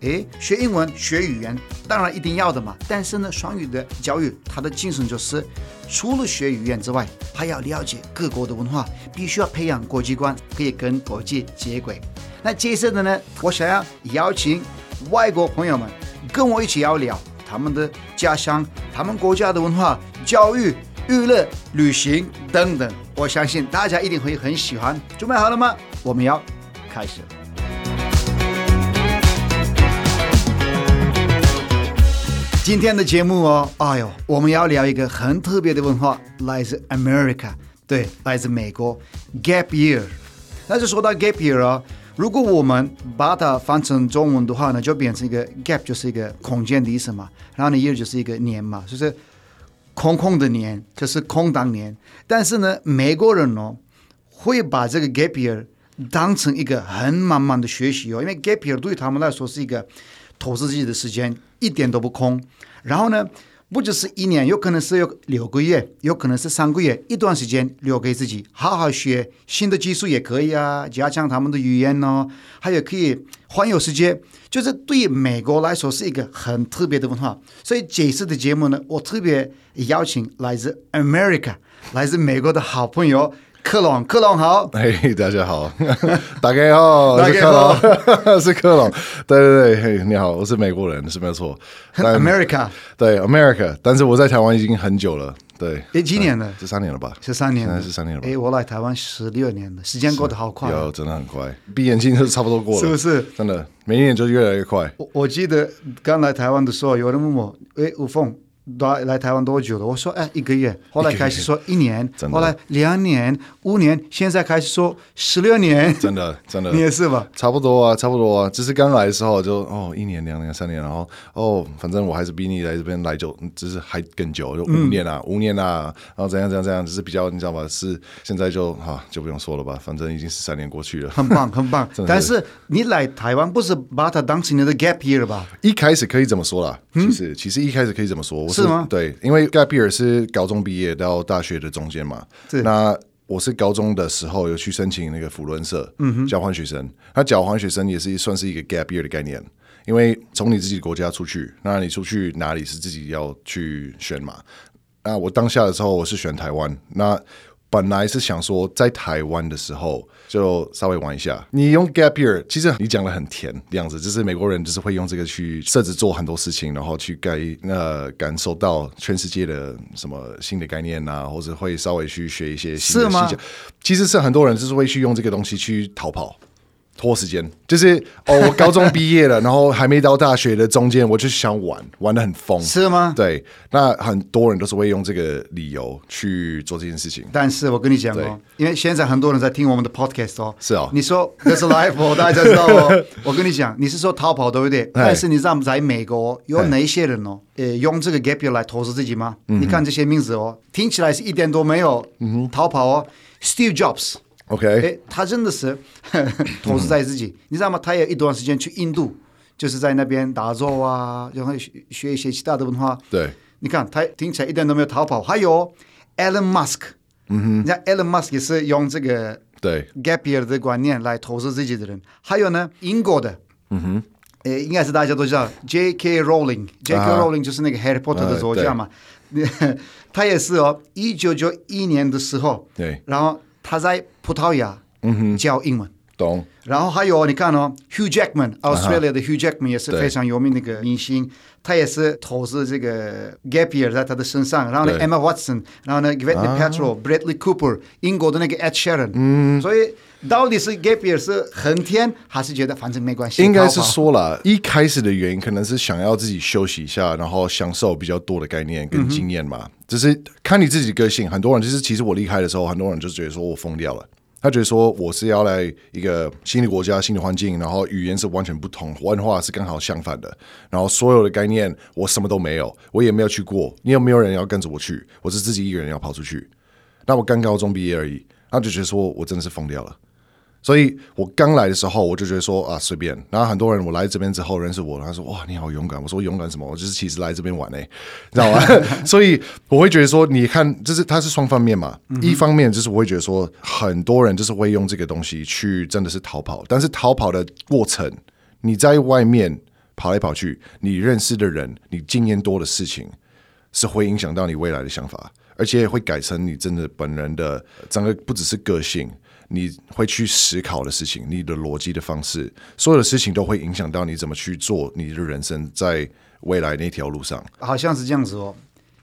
诶，学英文、学语言当然一定要的嘛。但是呢，双语的教育它的精神就是，除了学语言之外，还要了解各国的文化，必须要培养国际观，可以跟国际接轨。那接着的呢，我想要邀请外国朋友们跟我一起要聊他们的家乡、他们国家的文化、教育。娱乐、旅行等等，我相信大家一定会很喜欢。准备好了吗？我们要开始。今天的节目哦，哎呦，我们要聊一个很特别的文化，来自 America，对，来自美国，Gap Year。那就说到 Gap Year 哦，如果我们把它翻成中文的话呢，就变成一个 Gap，就是一个空间的意思嘛，然后呢，Year 就是一个年嘛，就是。空空的年就是空档年，但是呢，美国人哦会把这个 gap year 当成一个很慢慢的学习哦，因为 gap year 对他们来说是一个投资自己的时间，一点都不空。然后呢，不只是一年，有可能是有六个月，有可能是三个月，一段时间留给自己好好学新的技术也可以啊，加强他们的语言哦，还有可以环游世界。就是对美国来说是一个很特别的文化，所以这次的节目呢，我特别邀请来自 America、来自美国的好朋友克隆。克隆好，嘿，hey, 大家好，大家好，大家好，是克隆，对对对，嘿，你好，我是美国人，是没有错，America，对 America，但是我在台湾已经很久了。对，诶，几年了？十三年了吧？十三年，现在十三年了吧。诶，我来台湾十六年了，时间过得好快，有，真的很快，闭眼睛就差不多过了，是不是？真的，每一年就越来越快。我我记得刚来台湾的时候，有人问我，诶，吴凤。来来台湾多久了？我说哎，一个月。后来开始说一年，后来两年、五年，现在开始说十六年。真的真的，你也是吧？差不多啊，差不多啊。只是刚来的时候就哦，一年、两年、三年，然后哦，反正我还是比你来这边来久，只是还更久，就五年啊，五年啊，然后怎样怎样怎样，只是比较你知道吧？是现在就哈就不用说了吧，反正已经十三年过去了，很棒很棒。但是你来台湾不是把它当成你的 gap year 吧？一开始可以这么说啦，其实其实一开始可以这么说。是吗？对，因为 gap year 是高中毕业到大学的中间嘛。是。那我是高中的时候有去申请那个辅伦社，嗯哼，交换学生。那交换学生也是算是一个 gap year 的概念，因为从你自己国家出去，那你出去哪里是自己要去选嘛？那我当下的时候我是选台湾。那本来是想说在台湾的时候。就稍微玩一下。你用 gap year，其实你讲的很甜的样子，就是美国人就是会用这个去设置做很多事情，然后去感呃感受到全世界的什么新的概念啊，或者会稍微去学一些新的细节。其实是很多人就是会去用这个东西去逃跑。拖时间，就是哦，我高中毕业了，然后还没到大学的中间，我就想玩，玩的很疯，是吗？对，那很多人都是会用这个理由去做这件事情。但是我跟你讲哦，因为现在很多人在听我们的 podcast 哦，是哦，你说这是 live 哦，大家知道哦。我跟你讲，你是说逃跑对不对？但是你知道在美国有哪些人哦，呃，用这个 gap year 来投资自己吗？你看这些名字哦，听起来是一点都没有逃跑哦，Steve Jobs。OK，哎，他真的是 投资在自己，你知道吗？他有一段时间去印度，就是在那边打坐啊，然后学学一些其他的文化。对，你看他听起来一点都没有逃跑。还有 Elon Musk，嗯哼，你看 Elon Musk 也是用这个对 gap year 的观念来投资自己的人。还有呢，英国的，嗯哼，诶，应该是大家都知道 J.K. Rowling，J.K. Rowling 就是那个 Harry Potter 的作家嘛，他也是哦，一九九一年的时候，对，然后。他在葡萄牙教英文，懂。然后还有你看哦，Hugh Jackman，Australia 的 Hugh Jackman 也是非常有名的一个明星，他也是投资这个 gap year 在他的身上。然后呢，Emma Watson，然后呢，Gwyneth Paltrow，Bradley Cooper，英国的那个 Ed Sheeran。嗯，所以到底是 gap year 是很甜，还是觉得反正没关系？应该是说了，一开始的原因可能是想要自己休息一下，然后享受比较多的概念跟经验嘛。只是看你自己个性，很多人就是其实我离开的时候，很多人就觉得说我疯掉了。他觉得说我是要来一个新的国家、新的环境，然后语言是完全不同，文化是刚好相反的，然后所有的概念我什么都没有，我也没有去过，你有没有人要跟着我去？我是自己一个人要跑出去。那我刚高中毕业而已，他就觉得说我真的是疯掉了。所以我刚来的时候，我就觉得说啊，随便。然后很多人我来这边之后认识我，他说哇，你好勇敢。我说勇敢什么？我就是其实来这边玩诶，知道吗？所以我会觉得说，你看，就是它是双方面嘛。一方面就是我会觉得说，很多人就是会用这个东西去真的是逃跑，但是逃跑的过程，你在外面跑来跑去，你认识的人，你经验多的事情，是会影响到你未来的想法，而且会改成你真的本人的整个不只是个性。你会去思考的事情，你的逻辑的方式，所有的事情都会影响到你怎么去做你的人生，在未来那条路上，好像是这样子哦。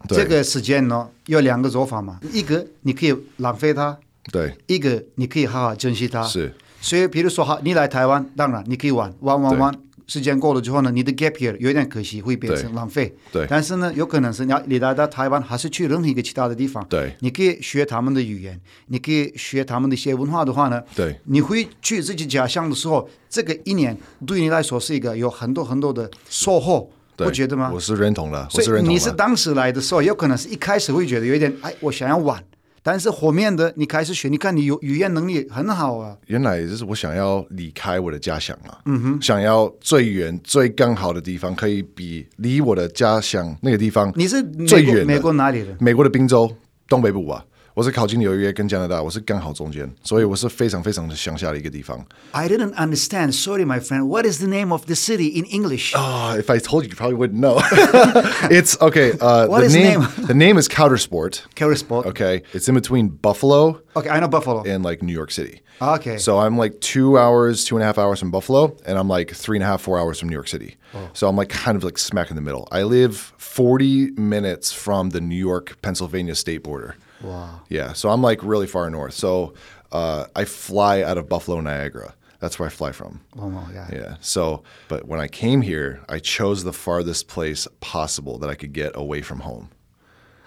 这个时间呢，有两个做法嘛，一个你可以浪费它，对；一个你可以好好珍惜它。是。所以，比如说，好，你来台湾，当然你可以玩玩玩玩。时间过了之后呢，你的 gap year 有点可惜，会变成浪费。对。对，但是呢，有可能是你要你来到台湾，还是去任何一个其他的地方。对。你可以学他们的语言，你可以学他们的一些文化的话呢。对。你会去自己家乡的时候，这个一年对你来说是一个有很多很多的收获，不觉得吗？我是认同的。所以你是当时来的时候，有可能是一开始会觉得有一点，哎，我想要玩。但是后面的你开始学，你看你有语言能力很好啊。原来就是我想要离开我的家乡啊，嗯哼，想要最远最刚好的地方，可以比离我的家乡那个地方。你是最远美国哪里的？美国的宾州东北部吧。我是靠近纽约跟加拿大，我是刚好中间，所以我是非常非常的乡下的一个地方。I didn't understand. Sorry, my friend. What is the name of the city in English? Ah, if I told you, you probably wouldn't know. It's okay. Uh, what the is name, the name? The name is Coudersport. Coudersport. Okay, it's in between Buffalo. Okay, I know Buffalo. And like New York City. Okay. So I'm like two hours, two and a half hours from Buffalo, and I'm like three and a half, four hours from New York City. Oh. So I'm like kind of like smack in the middle. I live 40 minutes from the New York Pennsylvania state border. Wow. Yeah. So I'm like really far north. So uh, I fly out of Buffalo, Niagara. That's where I fly from. Oh my God. Yeah. So, but when I came here, I chose the farthest place possible that I could get away from home.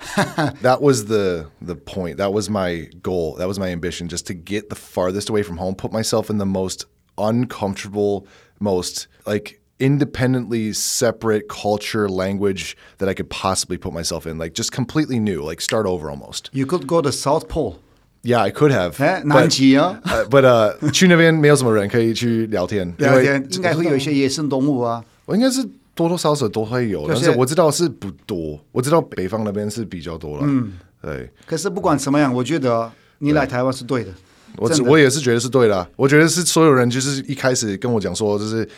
that was the the point. That was my goal. That was my ambition, just to get the farthest away from home, put myself in the most uncomfortable, most like independently separate culture, language that I could possibly put myself in, like just completely new, like start over almost. You could go to South Pole. Yeah, I could have. 南极啊 but uh, 去那边没有什么人可以去聊天，聊天应该会有一些野生动物啊。我应该是 多多少少都会有，但是我知道是不多。我知道北方那边是比较多了。嗯，对。可是不管怎么样，我觉得你来台湾是对的。我我也是觉得是对的啊。我觉得是所有人就是一开始跟我讲说，就是。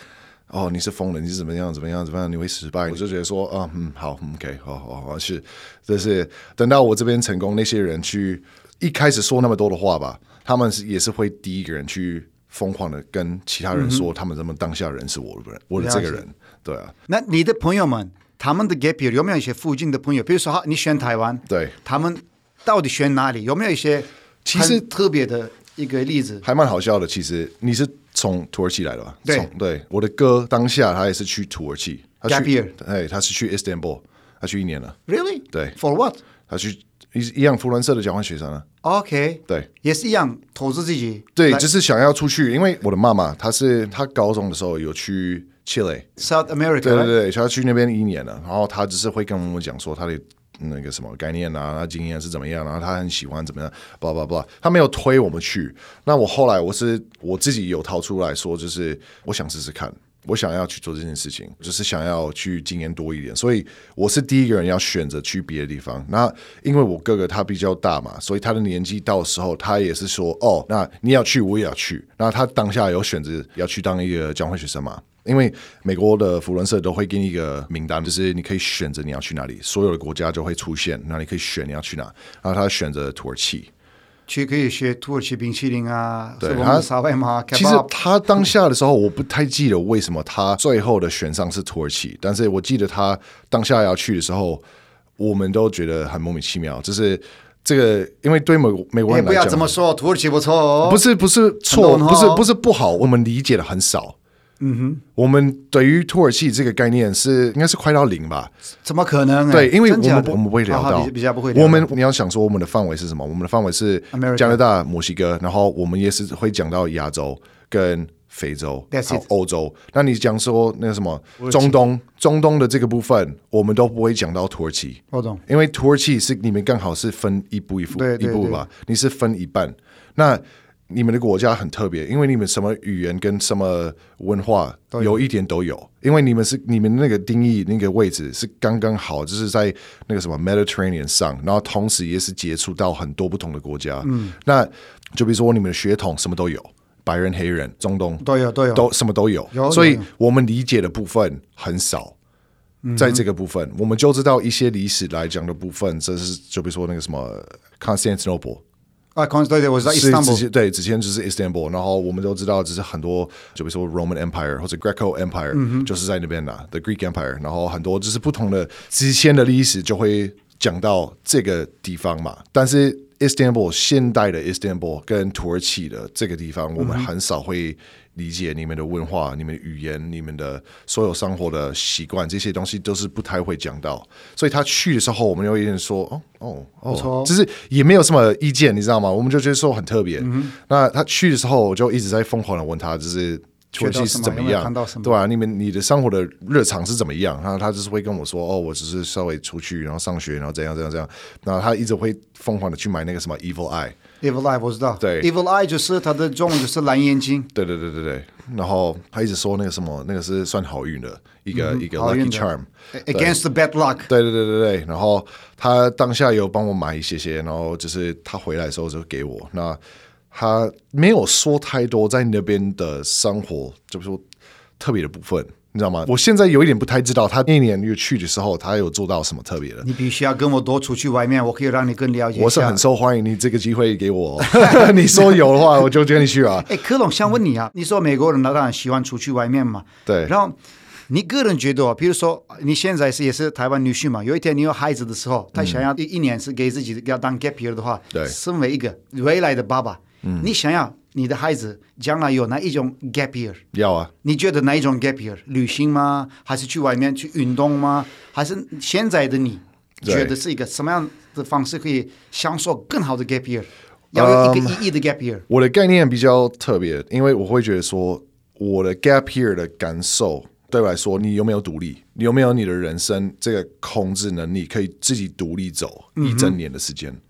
哦，你是疯了，你是怎么样？怎么样？怎么样？你会失败？我就觉得说，啊，嗯，好，OK，好好好，是，就是等到我这边成功，那些人去一开始说那么多的话吧，他们是也是会第一个人去疯狂的跟其他人说，他们这么当下人是我的人，我的这个人，对啊。那你的朋友们，他们的 gap year 有没有一些附近的朋友？比如说，哈，你选台湾，对，他们到底选哪里？有没有一些其实特别的一个例子？还蛮好笑的，其实你是。从土耳其来的吧？对对，我的哥当下他也是去土耳其，Gap year，哎，他是去 Istanbul，他去一年了。Really？对，For what？他去一一样福伦社的交换学生啊。OK，对，也是一样投资自己。对，就是想要出去，因为我的妈妈她是她高中的时候有去 Chile，South America，对对对，她去那边一年了，然后她只是会跟我们讲说她的。那个什么概念啊？他经验是怎么样？然后她很喜欢怎么样？不不不，她没有推我们去。那我后来我是我自己有掏出来说，就是我想试试看，我想要去做这件事情，就是想要去经验多一点。所以我是第一个人要选择去别的地方。那因为我哥哥他比较大嘛，所以他的年纪到时候，他也是说哦，那你要去，我也要去。那他当下有选择要去当一个交换学生嘛？因为美国的福伦社都会给你一个名单，就是你可以选择你要去哪里，所有的国家就会出现，那你可以选你要去哪。然后他选择土耳其，去可以学土耳其冰淇淋啊，对他玛。其实他当下的时候，我不太记得为什么他最后的选上是土耳其，但是我记得他当下要去的时候，我们都觉得很莫名其妙，就是这个，因为对美美国人来讲，不要这么说，土耳其不错哦，不是不是错，不是不是不好，我们理解的很少。嗯哼，我们对于土耳其这个概念是应该是快到零吧？怎么可能？对，因为我们我们不会聊到，比较不会。我们你要想说我们的范围是什么？我们的范围是加拿大、墨西哥，然后我们也是会讲到亚洲跟非洲、欧洲。那你讲说那个什么中东？中东的这个部分，我们都不会讲到土耳其。我懂，因为土耳其是你们刚好是分一步一步一步吧？你是分一半，那。你们的国家很特别，因为你们什么语言跟什么文化有一点都有，因为你们是你们那个定义那个位置是刚刚好，就是在那个什么 Mediterranean 上，然后同时也是接触到很多不同的国家。嗯，那就比如说你们的血统什么都有，白人、黑人、中东都有都有都什么都有，有，所以我们理解的部分很少，在这个部分，嗯、我们就知道一些历史来讲的部分，这是就比如说那个什么 Constantinople。啊，对对，我在伊斯坦布尔，对，之前就是 Istanbul，，然后我们都知道，就是很多，就比如说 Roman Empire 或者 Greco Empire，、嗯、就是在那边的 The Greek Empire，然后很多就是不同的之前的历史就会讲到这个地方嘛。但是 Istanbul 现代的 Istanbul 跟土耳其的这个地方，我们很少会。理解你们的文化、你们的语言、你们的所有生活的习惯，这些东西都是不太会讲到。所以他去的时候，我们有一点说：“哦哦哦，不错。”就是也没有什么意见，你知道吗？我们就觉得说很特别。嗯、那他去的时候，我就一直在疯狂的问他，就是土耳其是怎么样？么对吧、啊？你们你的生活的日常是怎么样？然后他就是会跟我说：“哦，我只是稍微出去，然后上学，然后怎样怎样怎样。”然后他一直会疯狂的去买那个什么 Evil Eye。Evil Eye 我知道，对，Evil Eye 就是它的中文就是蓝眼睛。对对对对对，然后他一直说那个什么，那个是算好运的一个、嗯、一个 lucky charm against the bad luck。对对对对对，然后他当下有帮我买一些些，然后就是他回来的时候就给我。那他没有说太多在那边的生活，就是说特别的部分。你知道吗？我现在有一点不太知道，他那年又去的时候，他有做到什么特别的？你必须要跟我多出去外面，我可以让你更了解。我是很受欢迎，你这个机会给我，你说有的话，我就跟你去啊。哎，科隆想问你啊，你说美国人当然喜欢出去外面嘛？对。然后你个人觉得，比如说你现在是也是台湾女婿嘛？有一天你有孩子的时候，他想要一一年是给自己要当 gap year 的话，对，身为一个未来的爸爸，嗯，你想要？你的孩子将来有哪一种 gap year？要啊！你觉得哪一种 gap year？旅行吗？还是去外面去运动吗？还是现在的你觉得是一个什么样的方式可以享受更好的 gap year？要有一个意义的 gap year？、Um, 我的概念比较特别，因为我会觉得说，我的 gap year 的感受对我来说，你有没有独立？你有没有你的人生这个控制能力，可以自己独立走一整年的时间？嗯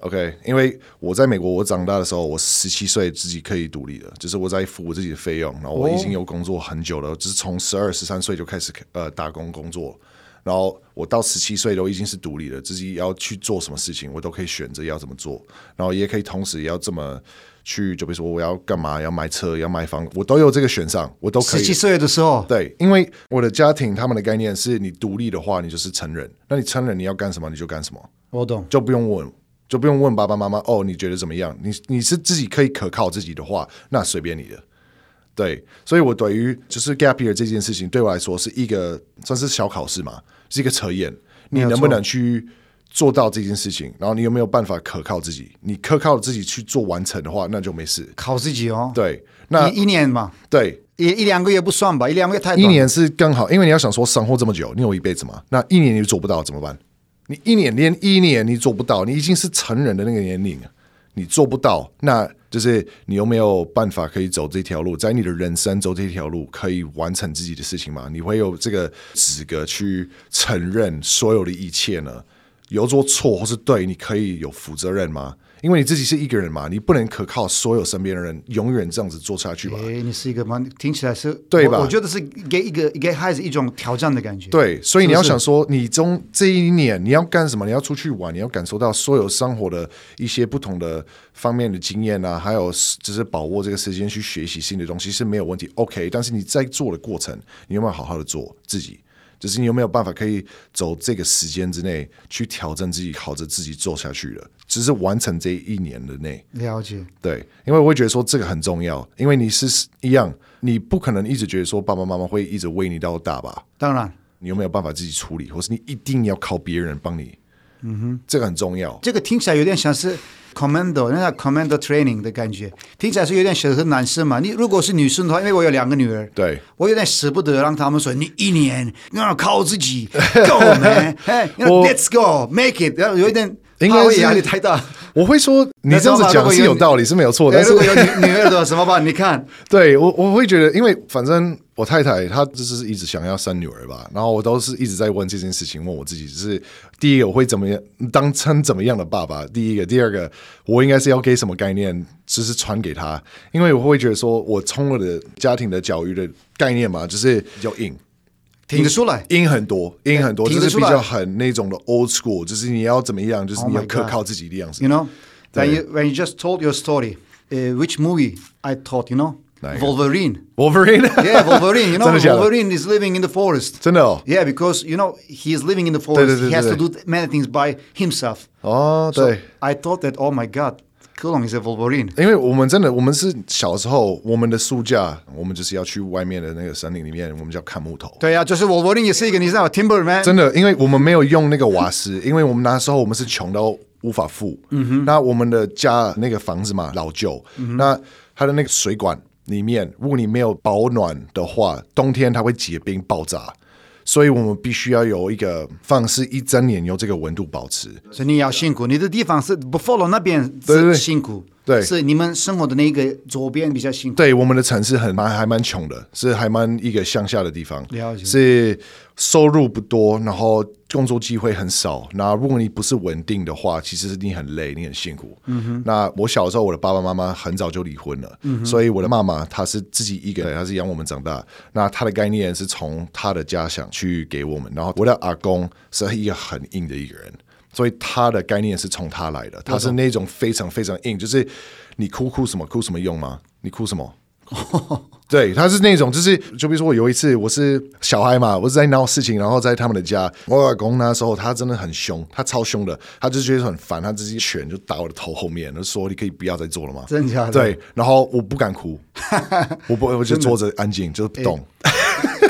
OK，因为我在美国，我长大的时候，我十七岁自己可以独立了，就是我在付我自己的费用，然后我已经有工作很久了，只是从十二十三岁就开始呃打工工作，然后我到十七岁都已经是独立了，自己要去做什么事情，我都可以选择要怎么做，然后也可以同时也要这么去，就比如说我要干嘛，要买车，要买房，我都有这个选项，我都可以。十七岁的时候，对，因为我的家庭他们的概念是你独立的话，你就是成人，那你成人你要干什么你就干什么，我懂，就不用问。就不用问爸爸妈妈哦，你觉得怎么样？你你是自己可以可靠自己的话，那随便你的。对，所以我对于就是 gap year 这件事情，对我来说是一个算是小考试嘛，是一个测验，你能不能去做到这件事情？然后你有没有办法可靠自己？你可靠自己去做完成的话，那就没事。考自己哦。对，那一,一年嘛，对，一一两个月不算吧，一两个月太短。一年是刚好，因为你要想说生活这么久，你有一辈子嘛，那一年你做不到怎么办？你一年连一年你做不到，你已经是成人的那个年龄，你做不到，那就是你有没有办法可以走这条路，在你的人生走这条路，可以完成自己的事情吗？你会有这个资格去承认所有的一切呢？有做错或是对，你可以有负责任吗？因为你自己是一个人嘛，你不能可靠所有身边的人永远这样子做下去吧？哎，你是一个蛮听起来是对吧？我，我觉得是给一个给孩子一种挑战的感觉。对，所以你要想说，你中这一年你要干什么？你要出去玩，你要感受到所有生活的一些不同的方面的经验啊，还有就是把握这个时间去学习新的东西是没有问题。OK，但是你在做的过程，你有没有好好的做自己？就是你有没有办法可以走这个时间之内去挑战自己，靠着自己做下去了？只是完成这一年的内了解。对，因为我会觉得说这个很重要，因为你是一样，你不可能一直觉得说爸爸妈妈会一直喂你到大吧？当然，你有没有办法自己处理，或是你一定要靠别人帮你？嗯哼，这个很重要。这个听起来有点像是 commando，那叫 commando training 的感觉，听起来是有点像是男生嘛。你如果是女生的话，因为我有两个女儿，对我有点舍不得让他们说你一年你要靠自己，Go man，哎，Let's go，make it，然后有一点。应该是压力太大。我会说，你这样子讲是有道理，是没有错 的。但是如果有女女儿的怎么办？你看，对我我会觉得，因为反正我太太她就是一直想要生女儿吧，然后我都是一直在问这件事情，问我自己，就是第一个我会怎么样当成怎么样的爸爸？第一个，第二个，我应该是要给什么概念，就是传给她，因为我会觉得说，我从我的家庭的教育的概念嘛，就是比较硬。听得出来，音很多，音很多，就是比较很那种的 old school，就是你要怎么样，就是你要可靠自己的样子。You know, when you when you just told your story, which movie I thought, you know, Wolverine. Wolverine. Yeah, Wolverine. You know, Wolverine is living in the forest. 真的哦。Yeah, because you know he is living in the forest. He has to do many things by himself. 哦，对。I thought that, oh my God. 科隆是 Wolverine，因为我们真的，我们是小时候，我们的暑假，我们就是要去外面的那个森林里面，我们就要砍木头。对呀、啊，就是 Wolverine 也是一个，你知道 Timberman。真的，因为我们没有用那个瓦斯，因为我们那时候我们是穷到无法付。嗯哼。那我们的家那个房子嘛，老旧，嗯、哼那它的那个水管 里面，如果你没有保暖的话，冬天它会结冰爆炸。所以我们必须要有一个方式，一整年由这个温度保持。所以你要辛苦，你的地方是 Buffalo 那边是辛苦，对，对，对，是你们生活的那个左边比较辛苦。对，我们的城市很蛮还蛮穷的，是还蛮一个乡下的地方，了解。是收入不多，然后。工作机会很少，那如果你不是稳定的话，其实你很累，你很辛苦。嗯哼。那我小时候，我的爸爸妈妈很早就离婚了。所以我的妈妈她是自己一个人，她是养我们长大。那她的概念是从她的家乡去给我们，然后我的阿公是一个很硬的一个人，所以他的概念是从他来的，他是那种非常非常硬，就是你哭哭什么哭什么用吗？你哭什么？对，他是那种，就是就比如说我有一次我是小孩嘛，我是在闹事情，然后在他们的家，我老公那时候他真的很凶，他超凶的，他就觉得很烦，他直接拳就打我的头后面，就说你可以不要再做了吗？真的假的？对，然后我不敢哭，我不我就 坐着安静就不动。欸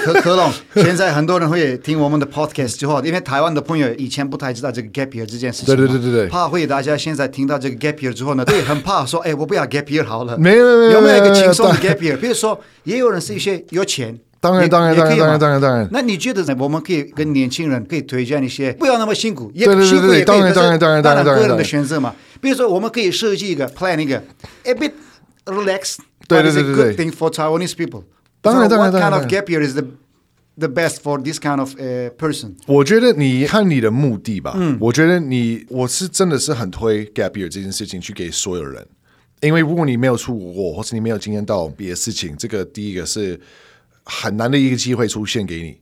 可可龙，现在很多人会听我们的 podcast 之后，因为台湾的朋友以前不太知道这个 gap year 这件事情，对对对对对，怕会大家现在听到这个 gap year 之后呢，对，很怕说，哎，我不要 gap year 好了，没有没有，有没有一个轻松的 gap year？比如说，也有人是一些有钱，当然当然当然当然当然当然。那你觉得呢？我们可以跟年轻人可以推荐一些，不要那么辛苦，也辛苦也可以，当然当然当然当然个人的选择嘛。比如说，我们可以设计一个 plan 一个 a bit relax，对对对对对，good thing for Taiwanese people。当然当然当然。What kind of gap year is the The best for this kind of a person。我觉得你看你的目的吧。嗯，我觉得你我是真的是很推 gap year 这件事情去给所有人，因为如果你没有出国过，或是你没有经验到别的事情，这个第一个是很难的一个机会出现给你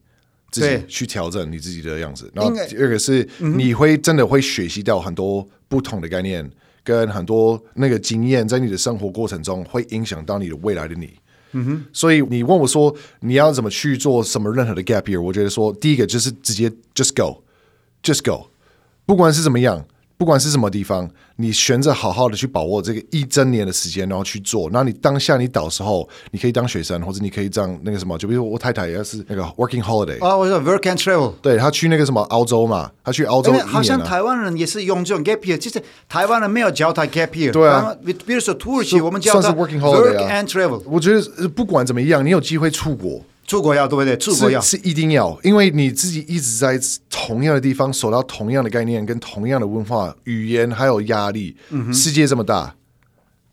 自己去调整你自己的样子。然后第二个是你会真的会学习到很多不同的概念，跟很多那个经验，在你的生活过程中会影响到你的未来的你。嗯哼，所以你问我说你要怎么去做什么任何的 gap year？我觉得说第一个就是直接 just go，just go，不管是怎么样。不管是什么地方，你选择好好的去把握这个一整年的时间，然后去做。那你当下你倒时候，你可以当学生，或者你可以这样那个什么，就比如我太太也是那个 working holiday 啊，我说 work and travel，对，他去那个什么澳洲嘛，他去澳洲、啊，好像台湾人也是用这种 gap year，其实台湾人没有教他 gap year，对啊，比如说土耳其，我们叫他 working and travel。我觉得不管怎么样，你有机会出国。出国要对不对？出国要是，是一定要，因为你自己一直在同样的地方，受到同样的概念、跟同样的文化、语言，还有压力。世界这么大，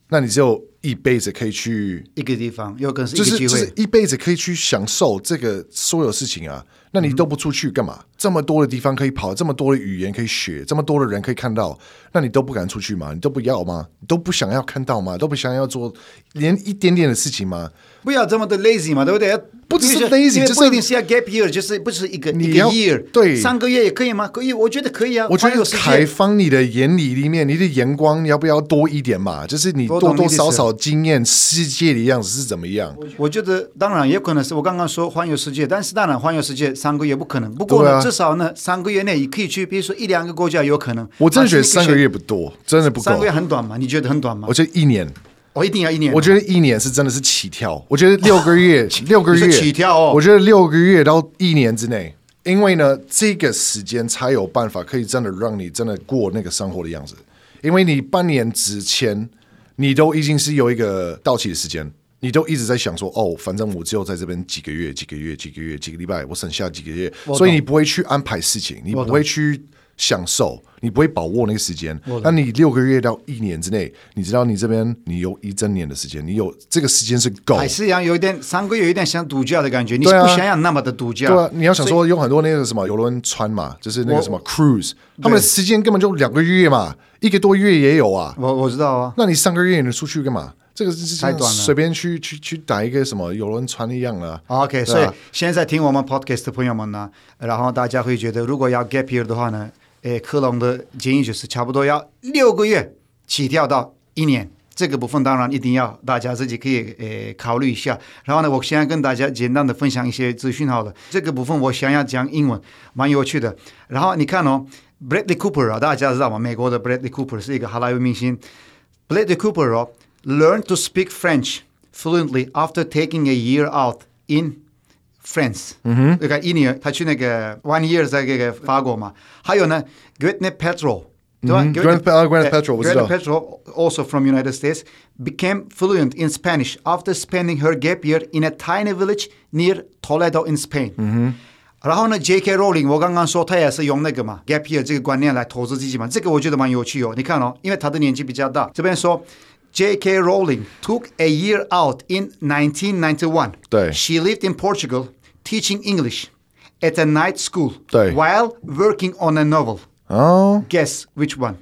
那你只有一辈子可以去一个地方，有个机会，就是就是一辈子可以去享受这个所有事情啊。那你都不出去干嘛？嗯、这么多的地方可以跑，这么多的语言可以学，这么多的人可以看到，那你都不敢出去吗？你都不要吗？你都不想要看到吗？都不想要做连一点点的事情吗？不要这么的 lazy 嘛，对不对？不只是 lazy，就是不一定是要 gap year，就是不是一个一个 year，对，三个月也可以吗？可以，我觉得可以啊。我觉得开放你的眼里里面，你的眼光要不要多一点嘛？就是你多多少少经验世界的样子是怎么样？我觉得当然也可能是我刚刚说环游世界，但是当然环游世界三个月不可能。不过呢，啊、至少呢三个月内也可以去，比如说一两个国家有可能。我真的觉得三个月不多，真的不够。三个月很短吗？你觉得很短吗？我觉得一年。我一定要一年。我觉得一年是真的是起跳。我觉得六个月，六个月起跳哦。我觉得六个月到一年之内，因为呢，这个时间才有办法可以真的让你真的过那个生活的样子。因为你半年之前，你都已经是有一个到期的时间，你都一直在想说，哦，反正我只有在这边几个月、几个月、几个月、几个礼拜，我省下几个月，所以你不会去安排事情，你不会去。享受，你不会把握那个时间。那你六个月到一年之内，你知道你这边你有一整年的时间，你有这个时间是够。还是一样，有一点三个月，有一点像度假的感觉。你不想要那么的度假。对啊，你要想说有很多那个什么游轮船嘛，就是那个什么 cruise，他们的时间根本就两个月嘛，一个多月也有啊。我我知道啊。那你三个月你出去干嘛？这个是太短了，随便去去去打一个什么游轮船一样了。OK，所以现在听我们 podcast 的朋友们呢，然后大家会觉得，如果要 gap year 的话呢？诶，克隆的建议就是差不多要六个月起跳到一年，这个部分当然一定要大家自己可以诶考虑一下。然后呢，我现在跟大家简单的分享一些资讯好了。这个部分我想要讲英文，蛮有趣的。然后你看哦，Bradley Cooper 啊，大家知道吗？美国的 Bradley Cooper 是一个好莱坞明星。Bradley Cooper 哦 ，learned to speak French fluently after taking a year out in France，嗯哼，那个一年，他去那个 one year 在那个法国嘛。还有呢，Gwyneth Paltrow，对吧？Gwyneth Paltrow，我知道。Gwyneth Paltrow also from United States became fluent in Spanish after spending her gap year in a tiny village near Toledo in Spain。嗯哼。然后呢，J.K. Rowling，我刚刚说他也是用那个嘛，gap year 这个观念来投资自己嘛。这个我觉得蛮有趣哦。你看哦，因为他的年纪比较大，这边说 J.K. Rowling took a year out in 1991。对。She lived in Portugal。Teaching English at a night school 对 while working on a novel. 哦 Guess which one?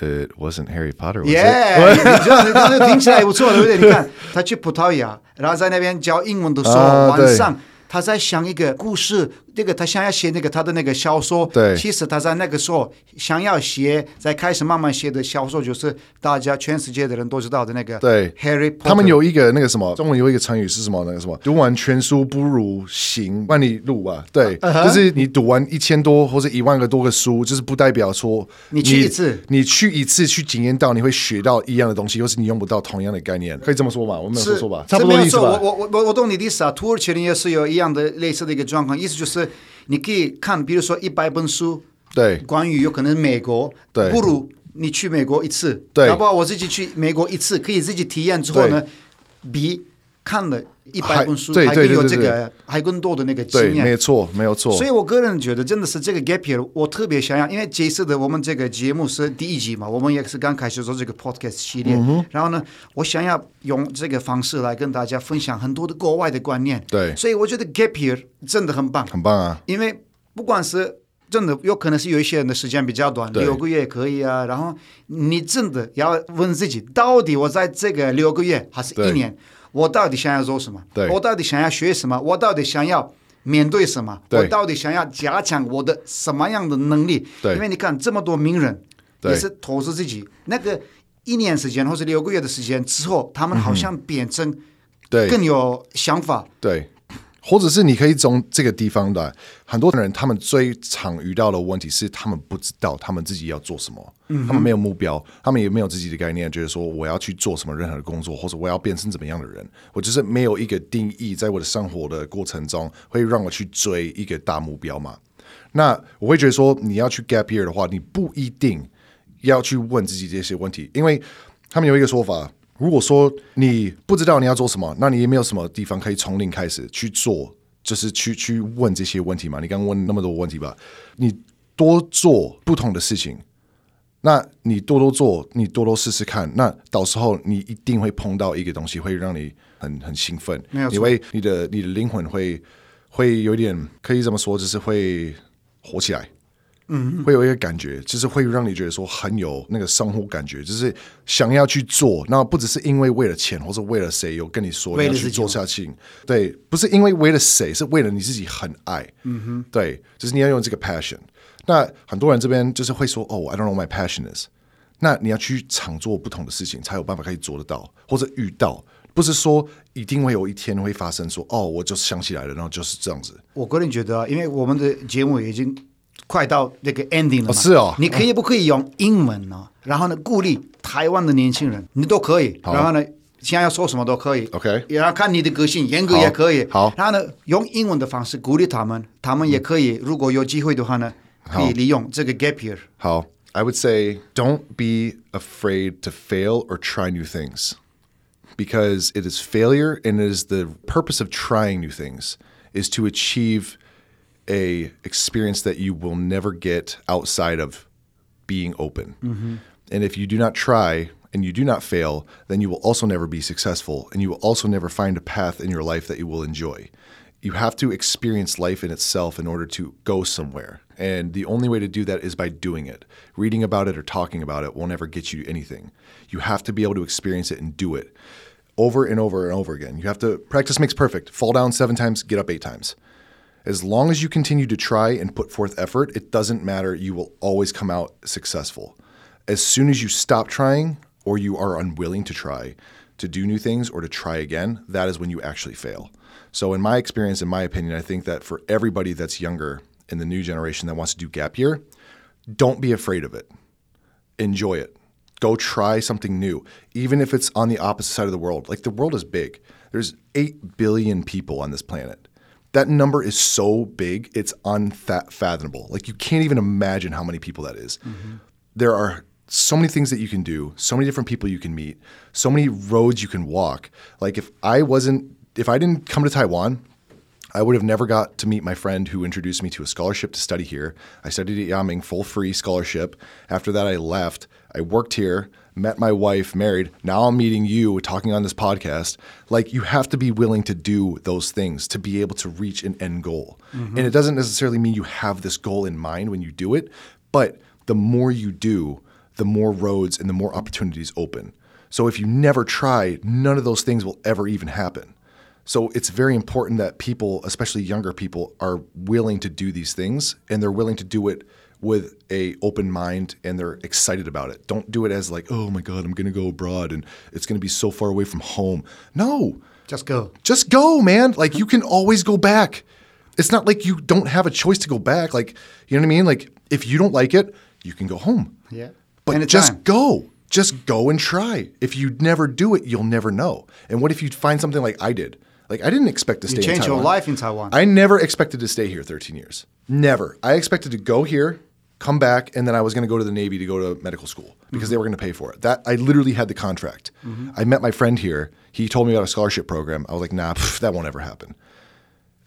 It wasn't Harry Potter. Was Yeah，你这样子听起来也不错，对不对？你看他去葡萄牙，然后在那边教英文的时候，晚上。他在想一个故事，这个他想要写那个他的那个小说。对，其实他在那个时候想要写，在开始慢慢写的小说，就是大家全世界的人都知道的那个。对，Harry Potter。他们有一个那个什么，中文有一个成语是什么？那个什么，读完全书不如行万里路吧？对，uh huh. 就是你读完一千多或者一万个多个书，就是不代表说你，你去一次，你去一次去经验到，你会学到一样的东西，或是你用不到同样的概念，可以这么说吧？我没有说错吧？是差不多意思吧？我我我我懂你的意思啊。土耳其人也是有一样的类似的一个。状况意思就是，你可以看，比如说一百本书，对，关于有可能美国，对，不如你去美国一次，对，要不然我自己去美国一次，可以自己体验之后呢，比看了一百本书还更有这个还更多的那个经验，没错，没有错。所以我个人觉得真的是这个 gap year，我特别想要，因为这次的我们这个节目是第一集嘛，我们也是刚开始做这个 podcast 系列，嗯、然后呢，我想要用这个方式来跟大家分享很多的国外的观念，对，所以我觉得 gap year 真的很棒，很棒啊，因为不管是真的有可能是有一些人的时间比较短，六个月也可以啊，然后你真的要问自己，到底我在这个六个月还是一年？我到底想要做什么？对我到底想要学什么？我到底想要面对什么？对我到底想要加强我的什么样的能力？对因为你看这么多名人也是投资自己，那个一年时间或者六个月的时间之后，他们好像变成更有想法。或者是你可以从这个地方的很多人，他们最常遇到的问题是，他们不知道他们自己要做什么，嗯、他们没有目标，他们也没有自己的概念，觉得说我要去做什么任何的工作，或者我要变成怎么样的人，我就是没有一个定义，在我的生活的过程中，会让我去追一个大目标嘛？那我会觉得说，你要去 gap year 的话，你不一定要去问自己这些问题，因为他们有一个说法。如果说你不知道你要做什么，那你也没有什么地方可以从零开始去做，就是去去问这些问题嘛。你刚刚问那么多问题吧，你多做不同的事情，那你多多做，你多多试试看，那到时候你一定会碰到一个东西，会让你很很兴奋，因为你的你的灵魂会会有点可以这么说，就是会火起来。嗯，会有一个感觉，就是会让你觉得说很有那个生活感觉，就是想要去做。那不只是因为为了钱，或者为了谁有跟你说你要去做下去。对，不是因为为了谁，是为了你自己很爱。嗯哼，对，就是你要用这个 passion。那很多人这边就是会说，哦，I don't know my passion is。那你要去常做不同的事情，才有办法可以做得到，或者遇到。不是说一定会有一天会发生说，说哦，我就想起来了，然后就是这样子。我个人觉得，啊因为我们的节目已经。快到那个 ending 了嘛？是哦，你可以不可以用英文呢？然后呢，鼓励台湾的年轻人，你都可以。然后呢，现在要说什么都可以。OK，然后看你的个性，严格也可以。好，然后呢，用英文的方式鼓励他们，他们也可以。如果有机会的话呢，可以利用这个 gap year。好， I would say don't be afraid to fail or try new things because it is failure and it is the purpose of trying new things is to achieve a experience that you will never get outside of being open. Mm-hmm. And if you do not try and you do not fail, then you will also never be successful and you will also never find a path in your life that you will enjoy. You have to experience life in itself in order to go somewhere. And the only way to do that is by doing it. Reading about it or talking about it will never get you anything. You have to be able to experience it and do it over and over and over again. You have to practice makes perfect. Fall down seven times, get up eight times. As long as you continue to try and put forth effort, it doesn't matter. You will always come out successful. As soon as you stop trying or you are unwilling to try to do new things or to try again, that is when you actually fail. So, in my experience, in my opinion, I think that for everybody that's younger in the new generation that wants to do gap year, don't be afraid of it. Enjoy it. Go try something new, even if it's on the opposite side of the world. Like the world is big. There's 8 billion people on this planet. That number is so big, it's unfathomable. Like you can't even imagine how many people that is. Mm-hmm. There are so many things that you can do, so many different people you can meet, so many roads you can walk. Like if I wasn't if I didn't come to Taiwan, I would have never got to meet my friend who introduced me to a scholarship to study here. I studied at Yaming, full free scholarship. After that, I left. I worked here, met my wife, married. Now I'm meeting you, talking on this podcast. Like, you have to be willing to do those things to be able to reach an end goal. Mm-hmm. And it doesn't necessarily mean you have this goal in mind when you do it, but the more you do, the more roads and the more opportunities open. So if you never try, none of those things will ever even happen. So it's very important that people, especially younger people, are willing to do these things and they're willing to do it with a open mind and they're excited about it. Don't do it as like, "Oh my god, I'm going to go abroad and it's going to be so far away from home." No. Just go. Just go, man. Like you can always go back. It's not like you don't have a choice to go back. Like, you know what I mean? Like if you don't like it, you can go home. Yeah. But Anytime. just go. Just go and try. If you never do it, you'll never know. And what if you find something like I did? Like I didn't expect to stay. You changed your life in Taiwan. I never expected to stay here 13 years. Never. I expected to go here, come back, and then I was going to go to the Navy to go to medical school because mm-hmm. they were going to pay for it. That I literally had the contract. Mm-hmm. I met my friend here. He told me about a scholarship program. I was like, nah, pff, that won't ever happen.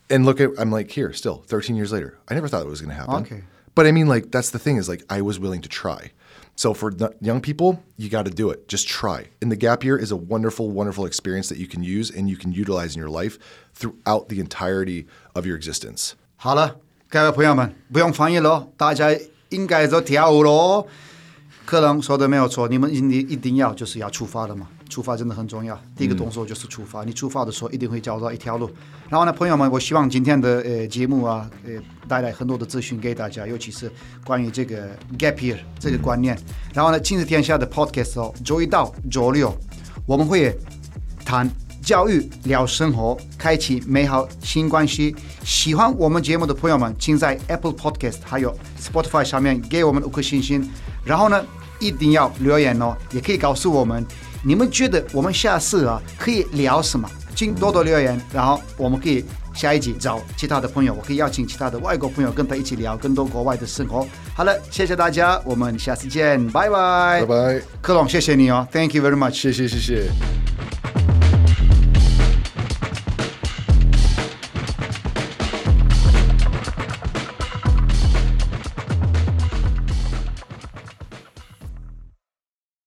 And look at, I'm like, here, still 13 years later. I never thought it was going to happen. Okay. But I mean, like, that's the thing is like, I was willing to try. So for young people, you got to do it. Just try. And the gap year is a wonderful, wonderful experience that you can use and you can utilize in your life throughout the entirety of your existence. 好了，各位朋友们，不用翻译了，大家 应该都跳舞了。可能说的没有错，你们一定一定要就是要出发的嘛。出发真的很重要，第一个动作就是出发。你出发的时候一定会找到一条路。然后呢，朋友们，我希望今天的呃节目啊，呃带来很多的资讯给大家，尤其是关于这个 gap year 这个观念。然后呢，今日天下的 podcast 哦，周一到周六我们会谈教育、聊生活、开启美好新关系。喜欢我们节目的朋友们，请在 Apple Podcast 还有 Spotify 上面给我们五颗星星。然后呢，一定要留言哦，也可以告诉我们。你们觉得我们下次啊可以聊什么？请多多留言，然后我们可以下一集找其他的朋友，我可以邀请其他的外国朋友跟他一起聊更多国外的生活。好了，谢谢大家，我们下次见，拜拜，拜拜，克隆，谢谢你哦，Thank you very much，谢谢谢谢。